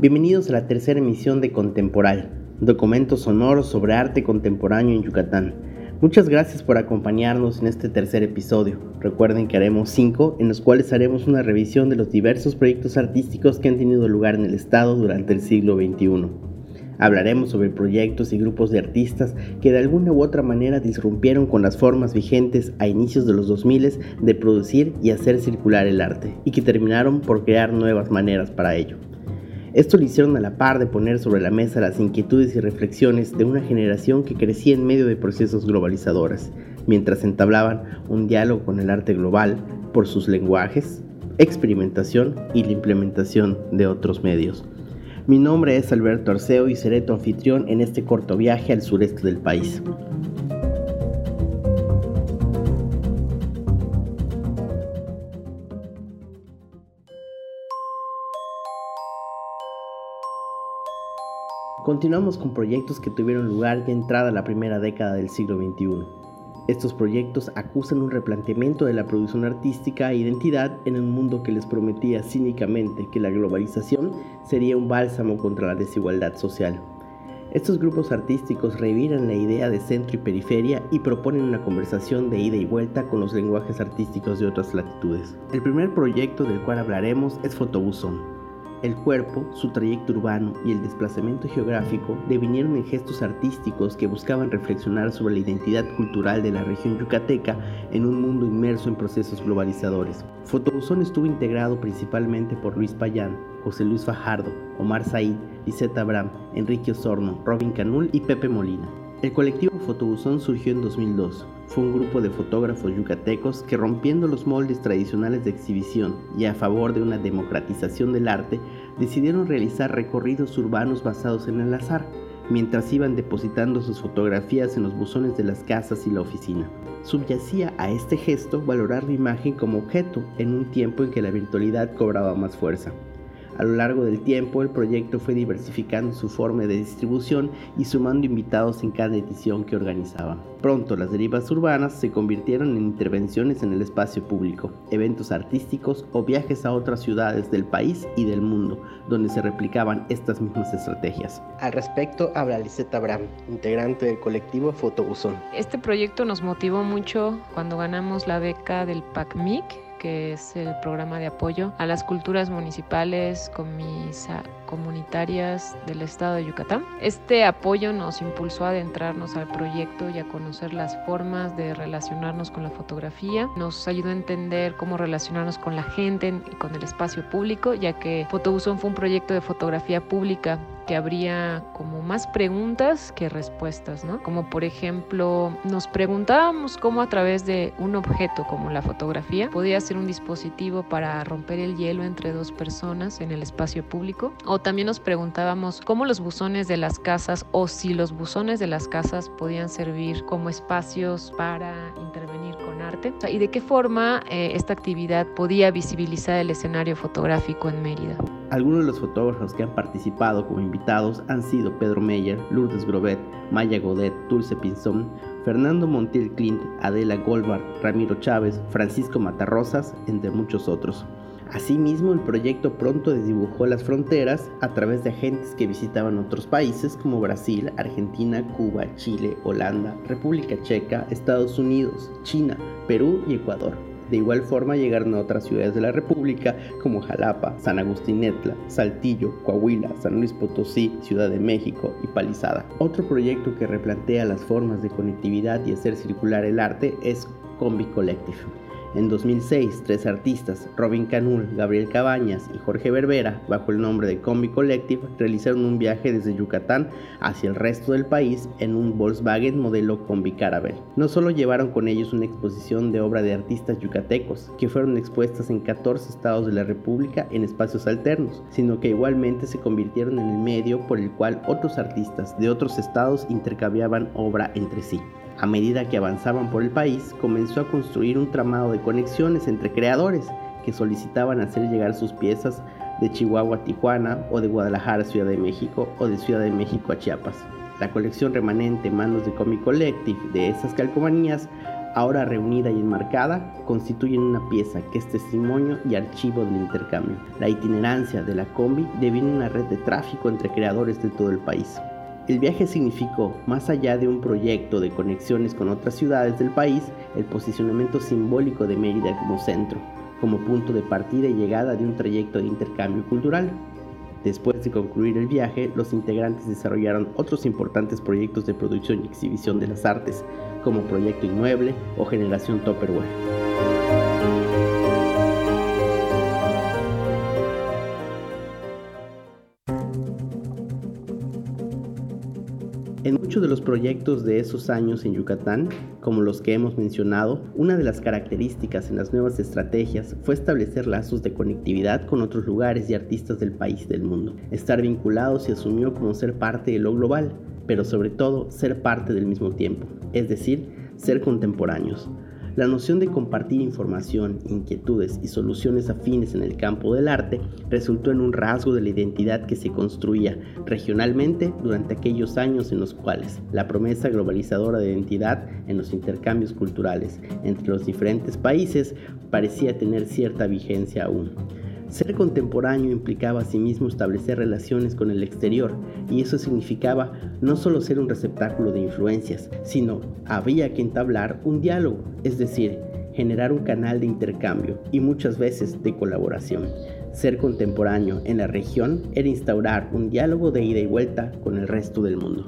Bienvenidos a la tercera emisión de Contemporal, documento sonoro sobre arte contemporáneo en Yucatán. Muchas gracias por acompañarnos en este tercer episodio. Recuerden que haremos cinco, en los cuales haremos una revisión de los diversos proyectos artísticos que han tenido lugar en el Estado durante el siglo XXI. Hablaremos sobre proyectos y grupos de artistas que de alguna u otra manera disrumpieron con las formas vigentes a inicios de los 2000 de producir y hacer circular el arte, y que terminaron por crear nuevas maneras para ello. Esto lo hicieron a la par de poner sobre la mesa las inquietudes y reflexiones de una generación que crecía en medio de procesos globalizadores, mientras entablaban un diálogo con el arte global por sus lenguajes, experimentación y la implementación de otros medios. Mi nombre es Alberto Arceo y seré tu anfitrión en este corto viaje al sureste del país. Continuamos con proyectos que tuvieron lugar ya entrada la primera década del siglo XXI. Estos proyectos acusan un replanteamiento de la producción artística e identidad en un mundo que les prometía cínicamente que la globalización sería un bálsamo contra la desigualdad social. Estos grupos artísticos reviran la idea de centro y periferia y proponen una conversación de ida y vuelta con los lenguajes artísticos de otras latitudes. El primer proyecto del cual hablaremos es Fotobusón, el cuerpo, su trayecto urbano y el desplazamiento geográfico devinieron en gestos artísticos que buscaban reflexionar sobre la identidad cultural de la región yucateca en un mundo inmerso en procesos globalizadores. Fotobuzón estuvo integrado principalmente por Luis Payán, José Luis Fajardo, Omar Said, Lisette Abraham, Enrique Osorno, Robin Canul y Pepe Molina. El colectivo Fotobuzón surgió en 2002. Fue un grupo de fotógrafos yucatecos que rompiendo los moldes tradicionales de exhibición y a favor de una democratización del arte, decidieron realizar recorridos urbanos basados en el azar, mientras iban depositando sus fotografías en los buzones de las casas y la oficina. Subyacía a este gesto valorar la imagen como objeto en un tiempo en que la virtualidad cobraba más fuerza. A lo largo del tiempo, el proyecto fue diversificando su forma de distribución y sumando invitados en cada edición que organizaba. Pronto las derivas urbanas se convirtieron en intervenciones en el espacio público, eventos artísticos o viajes a otras ciudades del país y del mundo, donde se replicaban estas mismas estrategias. Al respecto habla Lisette Abraham, integrante del colectivo Fotobusón. Este proyecto nos motivó mucho cuando ganamos la beca del PACMIC que es el programa de apoyo a las culturas municipales comunitarias del estado de Yucatán. Este apoyo nos impulsó a adentrarnos al proyecto y a conocer las formas de relacionarnos con la fotografía. Nos ayudó a entender cómo relacionarnos con la gente y con el espacio público, ya que Fotobusón fue un proyecto de fotografía pública que habría como más preguntas que respuestas, ¿no? Como por ejemplo, nos preguntábamos cómo a través de un objeto como la fotografía podía ser un dispositivo para romper el hielo entre dos personas en el espacio público. También nos preguntábamos cómo los buzones de las casas o si los buzones de las casas podían servir como espacios para intervenir con arte y de qué forma eh, esta actividad podía visibilizar el escenario fotográfico en Mérida. Algunos de los fotógrafos que han participado como invitados han sido Pedro Meyer, Lourdes Grobet, Maya Godet, Dulce Pinzón, Fernando Montiel Clint, Adela Goldberg, Ramiro Chávez, Francisco Matarrosas, entre muchos otros. Asimismo, el proyecto pronto desdibujó las fronteras a través de agentes que visitaban otros países como Brasil, Argentina, Cuba, Chile, Holanda, República Checa, Estados Unidos, China, Perú y Ecuador. De igual forma llegaron a otras ciudades de la República como Jalapa, San Agustín Etla, Saltillo, Coahuila, San Luis Potosí, Ciudad de México y Palizada. Otro proyecto que replantea las formas de conectividad y hacer circular el arte es Combi Collective en 2006, tres artistas, Robin Canul, Gabriel Cabañas y Jorge Berbera, bajo el nombre de Combi Collective, realizaron un viaje desde Yucatán hacia el resto del país en un Volkswagen modelo Combi Caravel. No solo llevaron con ellos una exposición de obra de artistas yucatecos, que fueron expuestas en 14 estados de la República en espacios alternos, sino que igualmente se convirtieron en el medio por el cual otros artistas de otros estados intercambiaban obra entre sí. A medida que avanzaban por el país, comenzó a construir un tramado de conexiones entre creadores que solicitaban hacer llegar sus piezas de Chihuahua a Tijuana o de Guadalajara a Ciudad de México o de Ciudad de México a Chiapas. La colección remanente en manos de Comic Collective de esas calcomanías ahora reunida y enmarcada, constituyen una pieza que es testimonio y archivo del intercambio. La itinerancia de la combi deviene una red de tráfico entre creadores de todo el país. El viaje significó, más allá de un proyecto de conexiones con otras ciudades del país, el posicionamiento simbólico de Mérida como centro, como punto de partida y llegada de un trayecto de intercambio cultural. Después de concluir el viaje, los integrantes desarrollaron otros importantes proyectos de producción y exhibición de las artes, como Proyecto Inmueble o Generación Topperware. En muchos de los proyectos de esos años en Yucatán, como los que hemos mencionado, una de las características en las nuevas estrategias fue establecer lazos de conectividad con otros lugares y artistas del país y del mundo. Estar vinculados se asumió como ser parte de lo global, pero sobre todo ser parte del mismo tiempo, es decir, ser contemporáneos. La noción de compartir información, inquietudes y soluciones afines en el campo del arte resultó en un rasgo de la identidad que se construía regionalmente durante aquellos años en los cuales la promesa globalizadora de identidad en los intercambios culturales entre los diferentes países parecía tener cierta vigencia aún. Ser contemporáneo implicaba asimismo establecer relaciones con el exterior y eso significaba no solo ser un receptáculo de influencias, sino había que entablar un diálogo, es decir, generar un canal de intercambio y muchas veces de colaboración. Ser contemporáneo en la región era instaurar un diálogo de ida y vuelta con el resto del mundo.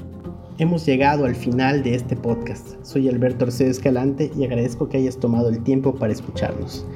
Hemos llegado al final de este podcast. Soy Alberto Arceo Escalante y agradezco que hayas tomado el tiempo para escucharnos.